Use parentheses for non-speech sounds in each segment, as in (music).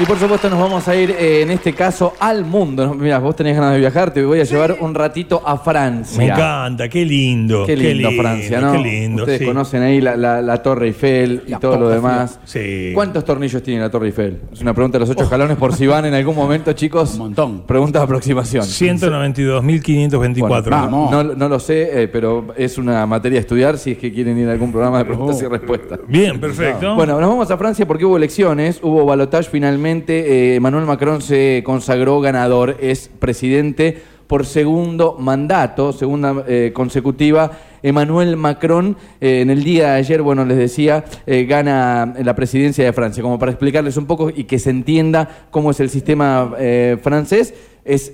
Y por supuesto nos vamos a ir eh, en este caso al mundo. Mira, vos tenés ganas de viajar, te voy a llevar un ratito a Francia. Me encanta, qué lindo. Qué lindo, Francia, ¿no? Qué lindo. Ustedes sí. conocen ahí la, la- la Torre Eiffel y La todo lo demás. Sí. ¿Cuántos tornillos tiene la Torre Eiffel? Es una pregunta de los ocho escalones por si van en algún momento, chicos. Un montón. Pregunta de aproximación. 192.524. Bueno, Vamos. No, no lo sé, eh, pero es una materia a estudiar si es que quieren ir a algún programa de preguntas y respuestas. Bien, perfecto. Bueno, nos vamos a Francia porque hubo elecciones, hubo balotage finalmente. Eh, Emmanuel Macron se consagró ganador, es presidente por segundo mandato, segunda eh, consecutiva. Emmanuel Macron eh, en el día de ayer, bueno, les decía, gana la presidencia de Francia. Como para explicarles un poco y que se entienda cómo es el sistema francés, es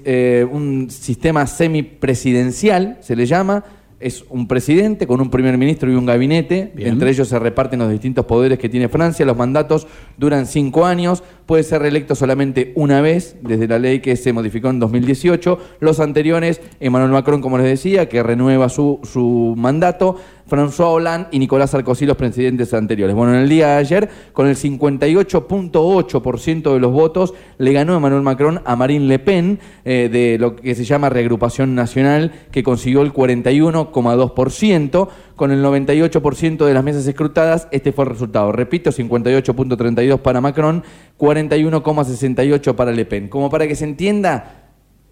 un sistema semipresidencial, se le llama. Es un presidente con un primer ministro y un gabinete. Bien. Entre ellos se reparten los distintos poderes que tiene Francia. Los mandatos duran cinco años. Puede ser reelecto solamente una vez, desde la ley que se modificó en 2018. Los anteriores, Emmanuel Macron, como les decía, que renueva su, su mandato. François Hollande y Nicolás Sarkozy, los presidentes anteriores. Bueno, en el día de ayer, con el 58.8% de los votos, le ganó Emmanuel Macron a Marine Le Pen, eh, de lo que se llama Reagrupación Nacional, que consiguió el 41,2%. Con el 98% de las mesas escrutadas, este fue el resultado. Repito, 58.32 para Macron, 41,68 para Le Pen. Como para que se entienda,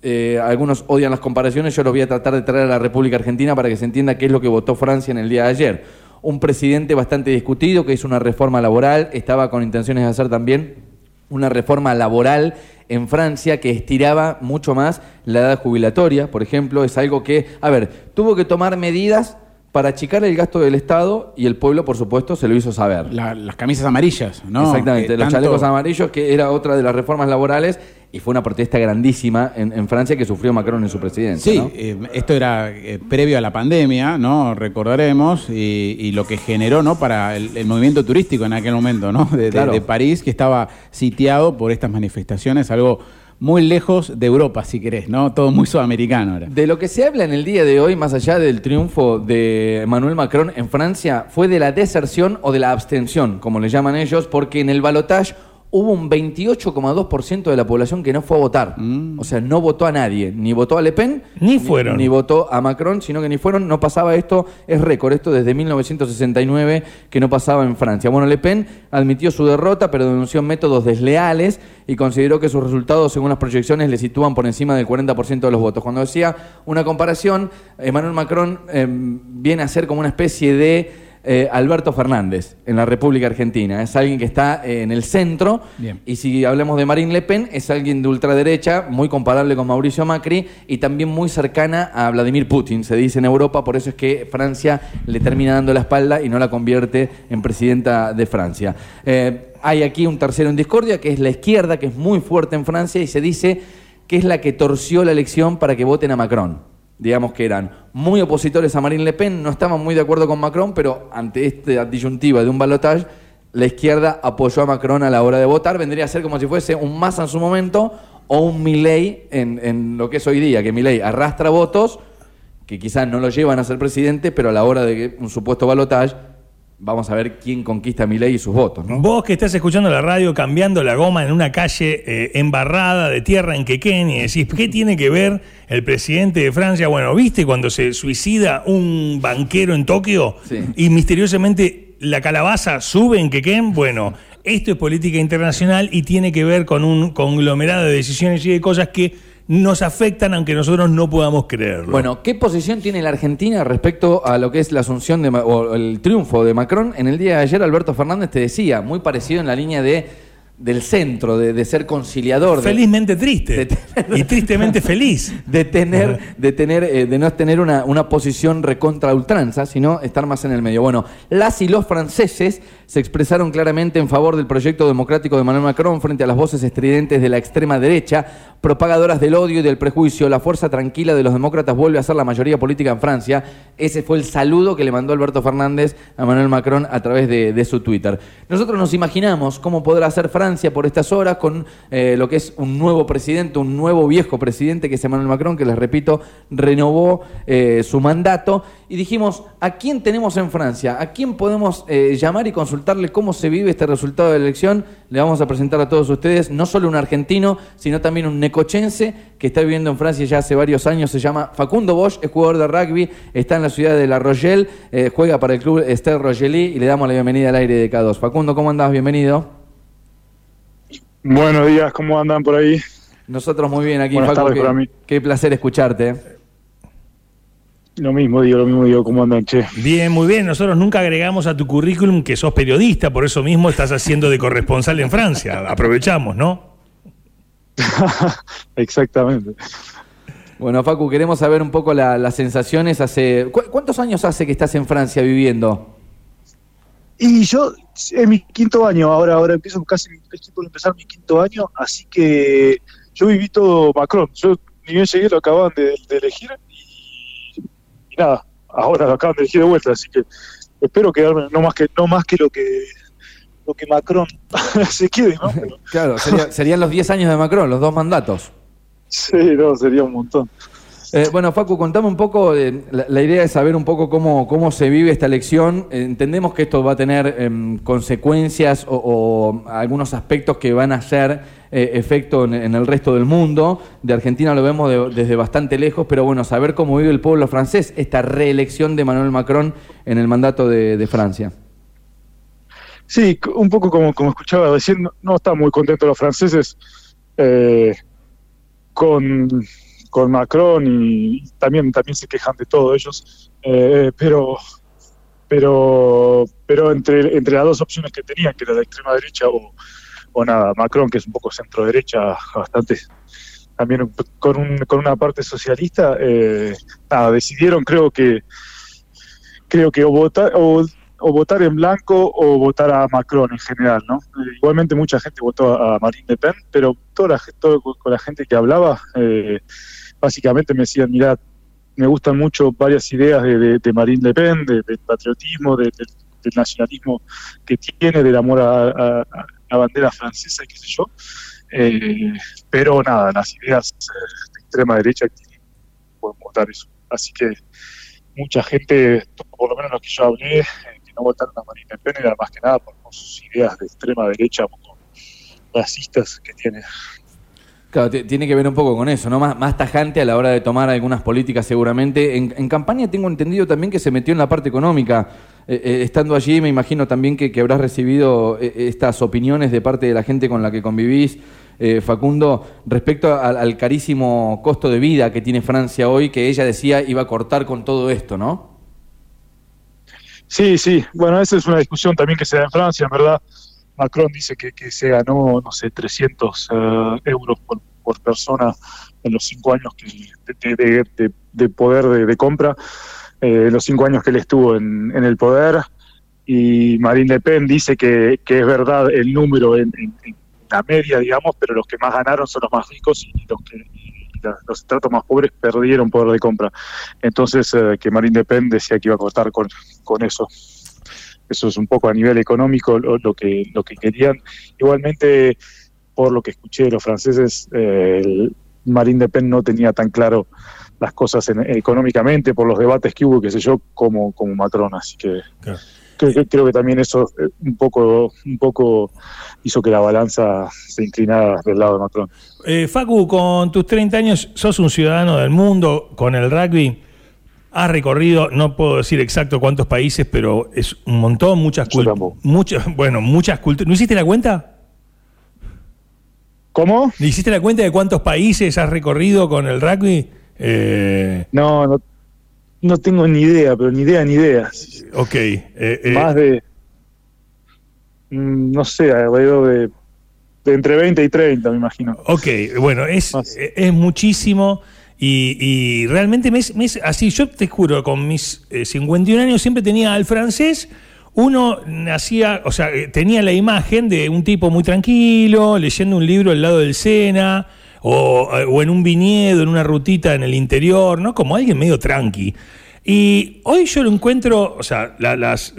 eh, algunos odian las comparaciones, yo los voy a tratar de traer a la República Argentina para que se entienda qué es lo que votó Francia en el día de ayer. Un presidente bastante discutido que hizo una reforma laboral, estaba con intenciones de hacer también una reforma laboral en Francia que estiraba mucho más la edad jubilatoria, por ejemplo, es algo que, a ver, tuvo que tomar medidas para achicar el gasto del Estado y el pueblo, por supuesto, se lo hizo saber. La- las camisas amarillas, ¿no? Exactamente, Que los tanto- chalecos amarillos, que era otra de las reformas laborales, y fue una protesta grandísima en, en Francia que sufrió Macron en su presidencia. Sí, ¿no? eh, esto era eh, previo a la pandemia, ¿no? Recordaremos, y, y lo que generó, ¿no? Para el, el movimiento turístico en aquel momento, ¿no? De, de- Claro. de París, que estaba sitiado por estas manifestaciones, algo muy lejos de Europa, si querés, ¿no? Todo muy sudamericano era. De lo que se habla en el día de hoy, más allá del triunfo de Emmanuel Macron en Francia, fue de la deserción o de la abstención, como le llaman ellos, porque en el balotaje hubo un 28,2% de la población que no fue a votar. Mm. O sea, no votó a nadie, ni votó a Le Pen, Ni fueron. Ni, votó a Macron, sino que ni fueron, no pasaba esto, es récord, esto desde 1969 que no pasaba en Francia. Bueno, Le Pen admitió su derrota, pero denunció métodos desleales y consideró que sus resultados, según las proyecciones, le sitúan por encima del 40% de los votos. Cuando decía una comparación, Emmanuel Macron eh, viene a ser como una especie de eh, Alberto Fernández en la República Argentina. Es alguien que está eh, en el centro Bien. y si hablamos de Marine Le Pen, es alguien de ultraderecha, muy comparable con Mauricio Macri y también muy cercana a Vladimir Putin, se dice en Europa, por eso es que Francia le termina dando la espalda y no la convierte en presidenta de Francia. Eh, hay aquí un tercero en discordia, que es la izquierda, que es muy fuerte en Francia y se dice que es la que torció la elección para que voten a Macron. Digamos que eran muy opositores a Marine Le Pen, no estaban muy de acuerdo con Macron, pero ante esta disyuntiva de un balotaje, la izquierda apoyó a Macron a la hora de votar. Vendría a ser como si fuese un Massa en su momento o un Milley en, en lo que es hoy día, que Milley arrastra votos que quizás no lo llevan a ser presidente, pero a la hora de un supuesto balotaje, vamos a ver quién conquista a Milley y sus votos, ¿no? Vos que estás escuchando la radio cambiando la goma en una calle eh, embarrada de tierra en Quequén y decís, ¿qué tiene que ver el presidente de Francia? Bueno, ¿viste cuando se suicida un banquero en Tokio Sí. y misteriosamente la calabaza sube en Quequén? Bueno, esto es política internacional y tiene que ver con un conglomerado de decisiones y de cosas que nos afectan aunque nosotros no podamos creerlo. Bueno, ¿qué posición tiene la Argentina respecto a lo que es la asunción de, o el triunfo de Macron? En el día de ayer Alberto Fernández te decía, muy parecido en la línea de del centro, de, de ser conciliador. de- felizmente triste de (laughs) y tristemente feliz. de tener, de tener, eh, de no tener una, una posición recontra ultranza, sino estar más en el medio. Bueno, las y los franceses se expresaron claramente en favor del proyecto democrático de Emmanuel Macron frente a las voces estridentes de la extrema derecha, propagadoras del odio y del prejuicio. La fuerza tranquila de los demócratas vuelve a ser la mayoría política en Francia. Ese fue el saludo que le mandó Alberto Fernández a Emmanuel Macron a través de, de su Twitter. Nosotros nos imaginamos cómo podrá hacer Francia Francia por estas horas con eh, lo que es un nuevo presidente, un nuevo viejo presidente que es Emmanuel Macron, que les repito, renovó eh, su mandato. Y dijimos, ¿a quién tenemos en Francia? ¿A quién podemos eh, llamar y consultarle cómo se vive este resultado de la elección? Le vamos a presentar a todos ustedes, no solo un argentino, sino también un necochense que está viviendo en Francia ya hace varios años, se llama Facundo Bosch, es jugador de rugby, está en la ciudad de La Rochelle, juega para el club Esther Rogelí y le damos la bienvenida al aire de K2. Facundo, ¿cómo andás? Bienvenido. Buenos días, ¿cómo andan por ahí? Nosotros muy bien aquí, Buenas Facu, tardes qué, para mí. qué placer escucharte. Lo mismo digo, lo mismo digo, ¿cómo andan, che? Bien, muy bien. Nosotros nunca agregamos a tu currículum que sos periodista, por eso mismo estás haciendo de corresponsal en Francia. Aprovechamos, ¿no? (laughs) Exactamente. Bueno, Facu, queremos saber un poco la- las sensaciones. Hace ¿cu- ¿Cuántos años hace que estás en Francia viviendo? Y yo, es mi quinto año, ahora ahora empiezo casi, estoy por empezar mi quinto año, así que yo viví todo Macron. Yo ni bien llegué, lo acaban de, de elegir y, y nada, ahora lo acaban de elegir de vuelta, así que espero quedarme, no más que, no más que lo que lo que Macron (laughs) se quede, ¿no? Pero, Claro, sería- serían los 10 años de Macron, los dos mandatos. sí, no, sería un montón. Eh, bueno, Facu, contame un poco, eh, la, idea es saber un poco cómo, cómo se vive esta elección. Entendemos que esto va a tener em, consecuencias o, algunos aspectos que van a hacer eh, efecto en, el resto del mundo. De Argentina lo vemos de- desde bastante lejos, pero bueno, saber cómo vive el pueblo francés esta reelección de Manuel Macron en el mandato de, Francia. Sí, un poco como, como escuchaba recién, no, no están muy contentos los franceses eh, con, con Macron y también, también se quejan de todo ellos, eh, pero pero pero entre, entre las dos opciones que tenían, que era la extrema derecha o, o nada, Macron, que es un poco centro derecha, bastante también con, un, con una parte socialista, eh, nada, decidieron creo que creo que o votar o, votar en blanco o votar a Macron en general, ¿no? Eh, igualmente mucha gente votó a Marine Le Pen, pero toda la, todo con la gente que hablaba, eh, básicamente me decían, mira, me gustan mucho varias ideas de, de- Marine Le Pen, de- del patriotismo, de- del- nacionalismo que tiene, del amor a, la bandera francesa y qué sé yo. Eh, pero nada, las ideas eh, de extrema derecha pueden votar eso. Así que mucha gente, por lo menos los que yo hablé, eh, que no votaron a Marine Le Pen era más que nada por, sus ideas de extrema derecha, racistas que tiene. Claro, tiene que ver un poco con eso, ¿no? Más, más tajante a la hora de tomar algunas políticas seguramente. En, campaña tengo entendido también que se metió en la parte económica. Eh, eh, estando allí me imagino también que, que habrás recibido eh, estas opiniones de parte de la gente con la que convivís, Facundo, respecto al carísimo costo de vida que tiene Francia hoy, que ella decía iba a cortar con todo esto, ¿no? Sí, sí, bueno, esa es una discusión también que se da en Francia, en verdad. Macron dice que, que se ganó, no sé, 300 eh, euros por, persona en los cinco años que, de, de- de- de poder de, compra, eh, los cinco años que él estuvo en, en el poder. Y Marine Le Pen dice que, que es verdad el número en, la media, digamos, pero los que más ganaron son los más ricos y los que los estratos más pobres perdieron poder de compra. Entonces, eh, que Marine Le Pen decía que iba a cortar con, con eso. Eso es un poco a nivel económico lo, lo que lo que querían. Igualmente, por lo que escuché de los franceses, eh, el Marine Le Pen no tenía tan claro las cosas en- económicamente por los debates que hubo, qué sé yo, como, como Macron. Así que Claro. creo, que- creo que también eso eh, un poco un poco hizo que la balanza se inclinara del lado de Macron. Eh, Facu, con tus 30 años sos un ciudadano del mundo con el rugby. Has recorrido, no puedo decir exacto cuántos países, pero es un montón, muchas culturas. Muchas, bueno, muchas culturas. ¿No hiciste la cuenta? ¿Cómo? ¿Le hiciste la cuenta de cuántos países has recorrido con el rugby? Eh, No, no, no tengo ni idea, pero ni idea, ni idea. ok. eh, eh, Más de, mm, no sé, alrededor de, de entre 20 y 30, me imagino. Ok, bueno, es, Más. es muchísimo y, realmente me es, así, yo te juro, con mis eh, 51 años siempre tenía al francés, uno nacía, o sea, eh, tenía la imagen de un tipo muy tranquilo, leyendo un libro al lado del Sena, o, eh, o en un viñedo, en una rutita en el interior, ¿no? Como alguien medio tranqui. Y hoy yo lo encuentro, o sea, la- las,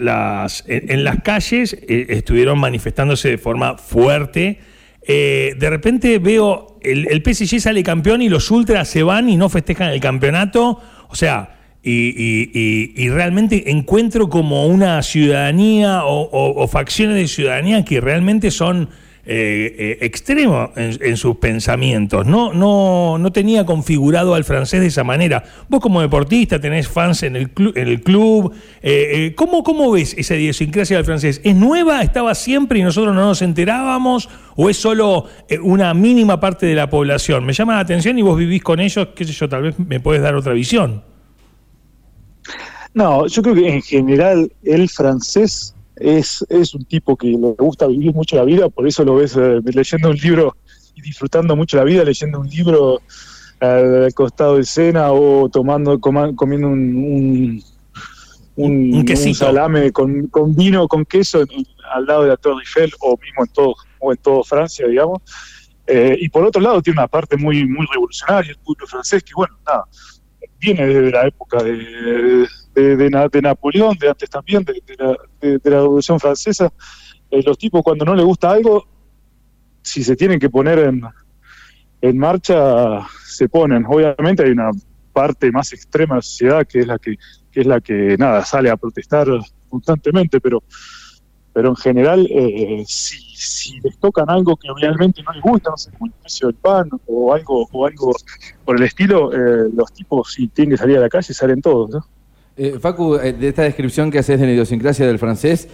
en, las calles eh, estuvieron manifestándose de forma fuerte. De repente veo el, el PSG sale campeón y los ultras se van y no festejan el campeonato. O sea, y, y- y- y realmente encuentro como una ciudadanía o, facciones de ciudadanía que realmente son eh, eh, extremos en, sus pensamientos. No, no, no tenía configurado al francés de esa manera. Vos como deportista tenés fans en el, clu- en el club. eh, ¿cómo, ¿Cómo ves esa idiosincrasia del francés? ¿Es nueva? ¿Estaba siempre y nosotros no nos enterábamos? ¿O es solo una mínima parte de la población? Me llama la atención y vos vivís con ellos, qué sé yo, tal vez me puedes dar otra visión. No, yo creo que en general el francés es, es un tipo que le gusta vivir mucho la vida, por eso lo ves eh, leyendo un libro y disfrutando mucho la vida, leyendo un libro al costado de cena o tomando coma- comiendo un, un, un- salame con, con vino, con queso en- al lado de la Torre Eiffel o mismo en todo, o en todo Francia, digamos. Eh, y por otro lado tiene una parte muy, muy revolucionaria el pueblo francés que, bueno, nada, viene desde la época de, de, de Na- de Napoleón, de antes también, de, la, la Revolución Francesa. Eh, los tipos cuando no les gusta algo, si se tienen que poner en, en marcha, se ponen. Obviamente hay una parte más extrema de la sociedad que es la que, que es la que nada sale a protestar constantemente, pero pero en general eh, si, si les tocan algo que realmente no les gusta, no sé, como el precio del pan o algo o algo por el estilo, eh, los tipos si tienen que salir a la calle salen todos, ¿no? Eh, Facu, eh, de esta descripción que haces de la idiosincrasia del francés,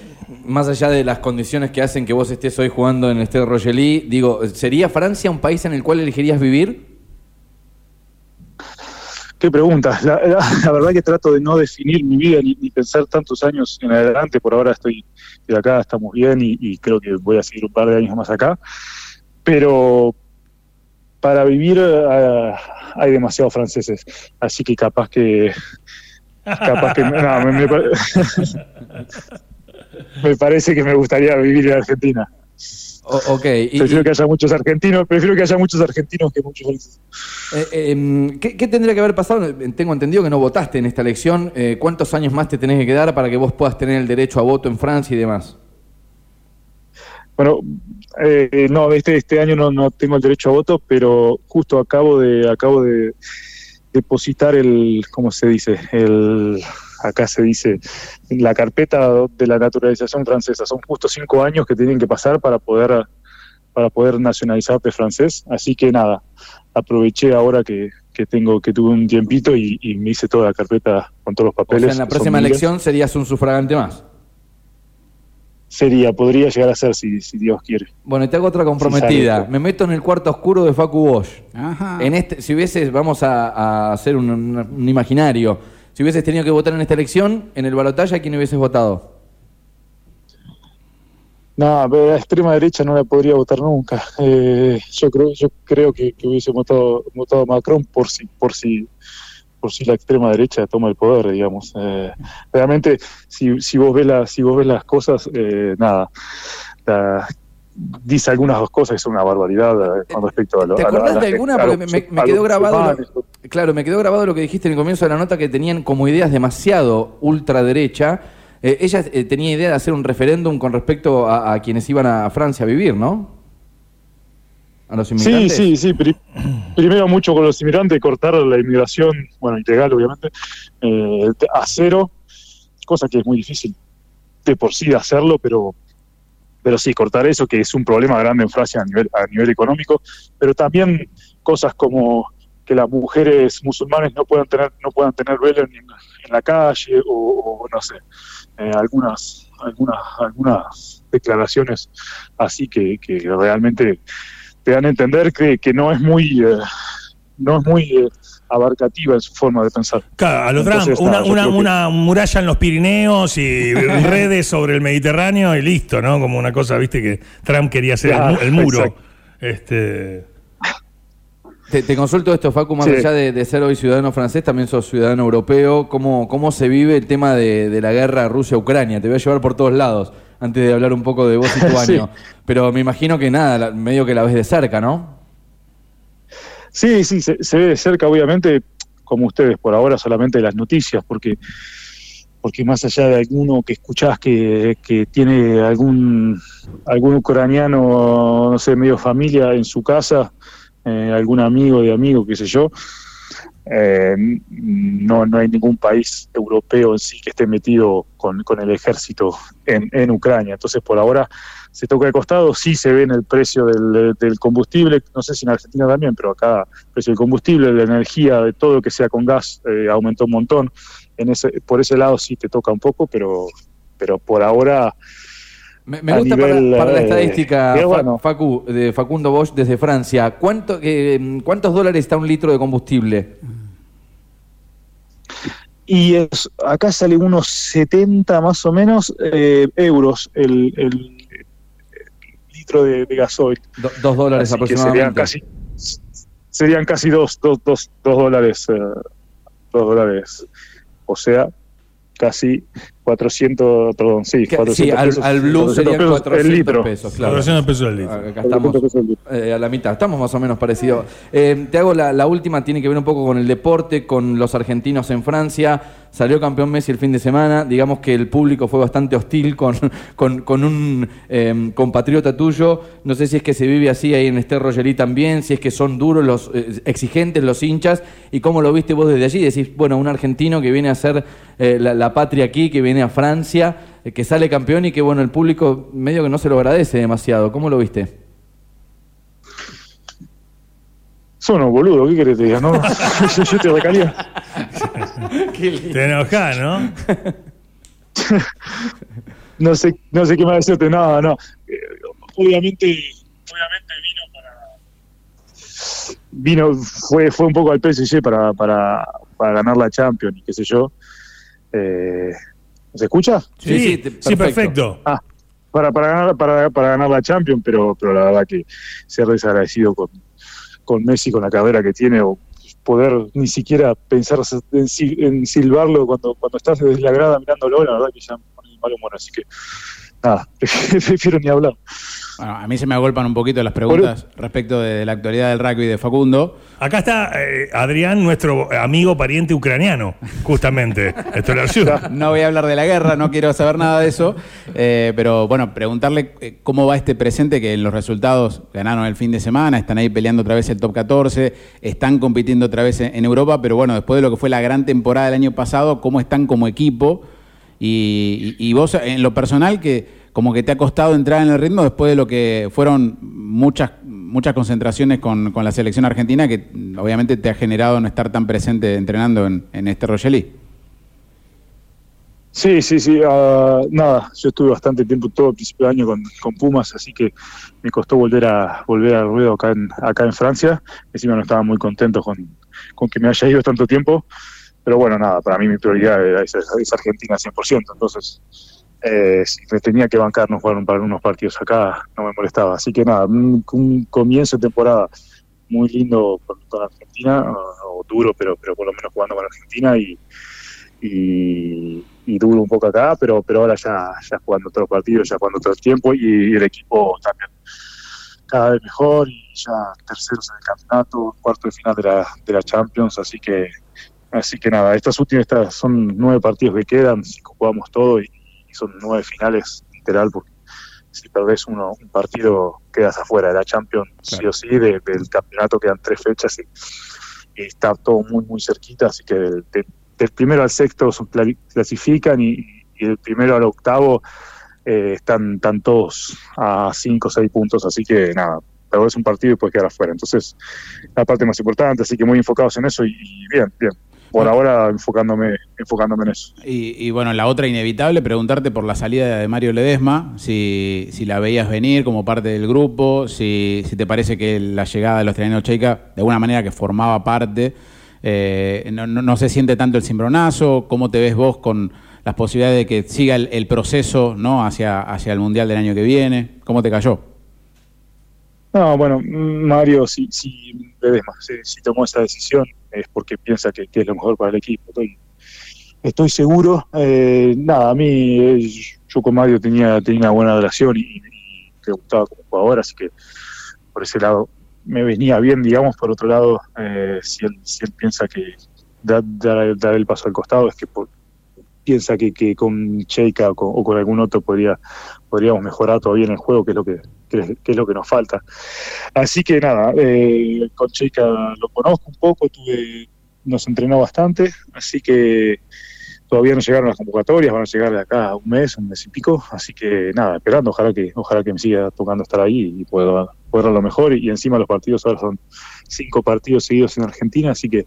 más allá de las condiciones que hacen que vos estés hoy jugando en el Stade Rogelí, digo, ¿sería Francia un país en el cual elegirías vivir? Qué pregunta. (laughs) La, la- verdad que trato de no definir mi vida ni, pensar tantos años en adelante. Por ahora estoy, estoy acá, estamos bien y, creo que voy a seguir un par de años más acá. Pero para vivir eh, hay demasiados franceses, así que capaz que capaz que no, me, me (laughs) me parece que me gustaría vivir en Argentina. O- ok, y- Prefiero y- que haya muchos argentinos, prefiero que haya muchos argentinos que muchos franceses. Eh, eh, ¿qué, qué tendría que haber pasado? Tengo entendido que no votaste en esta elección. Eh, ¿Cuántos años más te tenés que quedar para que vos puedas tener el derecho a voto en Francia y demás? Bueno, eh, no, este, este año no, no tengo el derecho a voto, pero justo acabo de acabo de depositar el, ¿cómo se dice? El, acá se dice, la carpeta de la naturalización francesa. Son justo cinco años que tienen que pasar para poder para poder nacionalizarte francés. Así que nada, aproveché ahora que, que tengo que tuve un tiempito y, y me hice toda la carpeta con todos los O papeles. sea, en la próxima miles. elección serías un sufragante más. sería, podría llegar a ser si, si Dios quiere. Bueno, y te hago otra comprometida. Me meto en el cuarto oscuro de Facu Bosch. Ajá. En este, si hubieses, vamos a, a hacer un, un- un imaginario, si hubieses tenido que votar en esta elección, en el balotaje, ¿a quién hubieses votado? No, la extrema derecha no la podría votar nunca. Eh, yo creo, yo creo que, hubiese votado, votado Macron por si, por si, por si la extrema derecha toma el poder, digamos. Eh, realmente, si, si vos ves las, si vos ves las cosas, eh, nada, la- dice algunas cosas que son una barbaridad eh, con respecto a lo. ¿Te a la- acordás a la- de alguna? Porque me, quedó grabado. lo- claro, me quedó grabado lo que dijiste en el comienzo de la nota que tenían como ideas demasiado ultraderecha. Eh, ella eh, tenía idea de hacer un referéndum con respecto a, a quienes iban a Francia a vivir, ¿no? A los Sí, inmigrantes. sí, sí. pri- primero mucho con los inmigrantes, cortar la inmigración, bueno, ilegal obviamente, eh, a cero, cosa que es muy difícil de por sí hacerlo, pero, pero sí, cortar eso, que es un problema grande en Francia a nivel, económico, pero también cosas como que las mujeres musulmanes no puedan tener, no puedan tener velo en, la calle, o, o no sé, eh, algunas, algunas, algunas declaraciones así que, que realmente te dan a entender que, que no es muy eh, no es muy eh, abarcativa en su forma de pensar. Claro, a lo Trump, Entonces, una, nada, yo una, creo que- una muralla en los Pirineos y (laughs) redes sobre el Mediterráneo y listo, ¿no? Como una cosa, viste, que Trump quería hacer el mu- Claro, el, muro. exacto. Este, Te, te consulto esto, Facu, más Sí. allá de, de ser hoy ciudadano francés, también sos ciudadano europeo. ¿Cómo, cómo se vive el tema de, de la guerra Rusia-Ucrania? Te voy a llevar por todos lados antes de hablar un poco de vos y tu (laughs) Sí. año. Pero me imagino que nada, medio que la ves de cerca, ¿no? Sí, sí, se, se ve de cerca, obviamente. como ustedes, por ahora solamente las noticias, porque porque más allá de alguno que escuchás que, que tiene algún algún ucraniano, no sé, medio familia en su casa, eh, algún amigo de amigo, qué sé yo, eh, no, no hay ningún país europeo en sí que esté metido con, con el ejército en, en, Ucrania. Entonces, por ahora se toca de costado, sí se ve en el precio del, del, combustible, no sé si en Argentina también, pero acá el precio del combustible, de la energía, de todo lo que sea con gas, eh, aumentó un montón. En ese, por ese lado sí te toca un poco, pero, pero por ahora... Me, me gusta nivel, para, para, la estadística, eh, bueno. Facu, de Facundo Bosch desde Francia. ¿Cuánto, eh, ¿Cuántos dólares está un litro de combustible? Y es, acá sale unos 70 más o menos eh, euros el, el, el, litro de, de gasoil. Do, dos dólares Así aproximadamente. Serían casi, serían casi dos, dos, dos, dos dólares. Dos dólares. O sea, casi 400, perdón, sí, 400 sí, al, pesos, al blue serían 400 el litro. pesos, claro. 400 pesos el litro. Acá estamos eh, a la mitad, estamos más o menos parecidos. Eh, te hago la, la, última, tiene que ver un poco con el deporte, con los argentinos en Francia. Salió campeón Messi el fin de semana, digamos que el público fue bastante hostil con, (laughs) con, con un eh, compatriota tuyo. No sé si es que se vive así ahí en Esther Rogerí también, si es que son duros, los eh, exigentes los hinchas, y cómo lo viste vos desde allí. Decís, bueno, un argentino que viene a hacer eh, la, la patria aquí, que viene a Francia, eh, que sale campeón y que bueno, el público medio que no se lo agradece demasiado. ¿Cómo lo viste? Son unos boludos, ¿qué querés que te diga? No, (laughs) yo, yo te recaría. (laughs) te enojás, ¿no? (laughs) no sé, no sé qué más decirte, no, no. Eh, obviamente, obviamente vino para vino, fue, fue un poco al PSG para, para, para ganar la Champions y qué sé yo. Eh, ¿Se escucha? Sí, sí, perfecto. Sí, perfecto. Ah, para, para, ganar, para, para ganar la Champions, pero, pero la verdad que ser desagradecido con, con Messi, con la carrera que tiene, o poder ni siquiera pensar en, en silbarlo cuando, cuando estás desde la grada mirándolo, la verdad que ya me pone mal humor, así que nada, (laughs) prefiero ni hablar. Bueno, a mí se me agolpan un poquito las preguntas respecto de la actualidad del rugby de Facundo. Acá está eh, Adrián, nuestro amigo pariente ucraniano, justamente. (laughs) no voy a hablar de la guerra, no quiero saber nada de eso, eh, pero bueno, preguntarle eh, cómo va este presente, que en los resultados ganaron el fin de semana, están ahí peleando otra vez el top 14, están compitiendo otra vez en Europa, pero bueno, después de lo que fue la gran temporada del año pasado, ¿cómo están como equipo? Y, y, vos, en lo personal, que como que te ha costado entrar en el ritmo después de lo que fueron muchas, muchas concentraciones con, con la selección argentina, que obviamente te ha generado no estar tan presente entrenando en, en este Rogelí. Sí, sí, sí. Uh, nada, yo estuve bastante tiempo, todo el principio de año con, con, Pumas, así que me costó volver a volver al ruedo acá en, acá en Francia. Encima no estaba muy contento con, con que me haya ido tanto tiempo. Pero bueno, nada, para mí mi prioridad es, es Argentina 100%. Entonces, eh, si me tenía que bancar no jugar un, unos partidos acá, no me molestaba. Así que nada, un, comienzo de temporada muy lindo con, Argentina, o, duro, pero, pero por lo menos jugando con Argentina y, y, duro un poco acá, pero, pero ahora ya, ya jugando los partidos, ya jugando todo el tiempo y, y el equipo también cada vez mejor y ya terceros en el campeonato, cuarto de final de la, de la Champions, así que así que nada, estas últimas estas son nueve partidos que quedan, si jugamos todo y, y son nueve finales, literal, porque si perdés uno, un partido quedas afuera de la Champions, claro. sí o sí, de, del campeonato quedan tres fechas y, y, está todo muy, muy cerquita, así que del, primero al sexto son, clasifican y, y, del primero al octavo eh, están, están todos a cinco o seis puntos, así que nada, perdés un partido y puedes quedar afuera. Entonces, la parte más importante, así que muy enfocados en eso y, y bien, bien por ahora enfocándome, enfocándome en eso. Y, y, bueno, la otra inevitable, preguntarte por la salida de Mario Ledesma, si, si la veías venir como parte del grupo, si, si te parece que la llegada de los trianeros Cheika, de alguna manera que formaba parte, eh, no, no, no, se siente tanto el cimbronazo, ¿cómo te ves vos con las posibilidades de que siga el, el proceso ¿no? hacia, hacia el Mundial del año que viene? ¿Cómo te cayó? No, bueno, Mario, si, si, si, tomó esa decisión, es porque piensa que, es lo mejor para el equipo. Estoy, estoy seguro. Eh, nada, a mí, eh, yo con Mario tenía, tenía una buena relación y, y me gustaba como jugador, así que por ese lado me venía bien, digamos. Por otro lado, eh, si, él, si él piensa que, dar, dar- dar el paso al costado es que por- piensa que, que con Cheika o o con algún otro podría, podríamos mejorar todavía en el juego, que es lo que, que que es lo que nos falta. Así que nada, eh, con Cheika lo conozco un poco, tuve, nos entrenó bastante, así que todavía no llegaron las convocatorias, van a llegar de acá un mes, un mes y pico, así que nada, esperando, ojalá que, ojalá que me siga tocando estar ahí y pueda, dar lo mejor, y, encima los partidos ahora son cinco partidos seguidos en Argentina, así que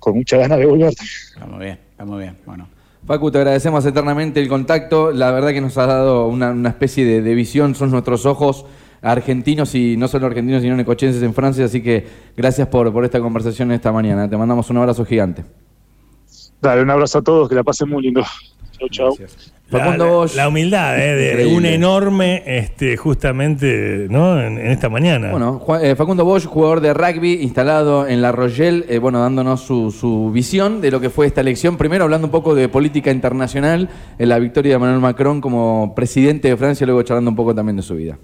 con muchas ganas de volver. Está bien, está bien. Bueno. Facu, te agradecemos eternamente el contacto. La verdad que nos has dado una, una especie de, de visión, son nuestros ojos argentinos y no solo argentinos, sino necochenses en Francia. Así que gracias por, por esta conversación esta mañana. Te mandamos un abrazo gigante. Dale, un abrazo a todos, que la pasen muy lindo. Chau, chau. Facundo la- Bosch. la humildad eh, de un enorme, este, justamente, ¿no? En, en esta mañana. Bueno, eh, Facundo Bosch, jugador de rugby, instalado en La Rochelle, eh, bueno, dándonos su, su visión de lo que fue esta elección. Primero hablando un poco de política internacional, en la victoria de Emmanuel Macron como presidente de Francia, luego charlando un poco también de su vida.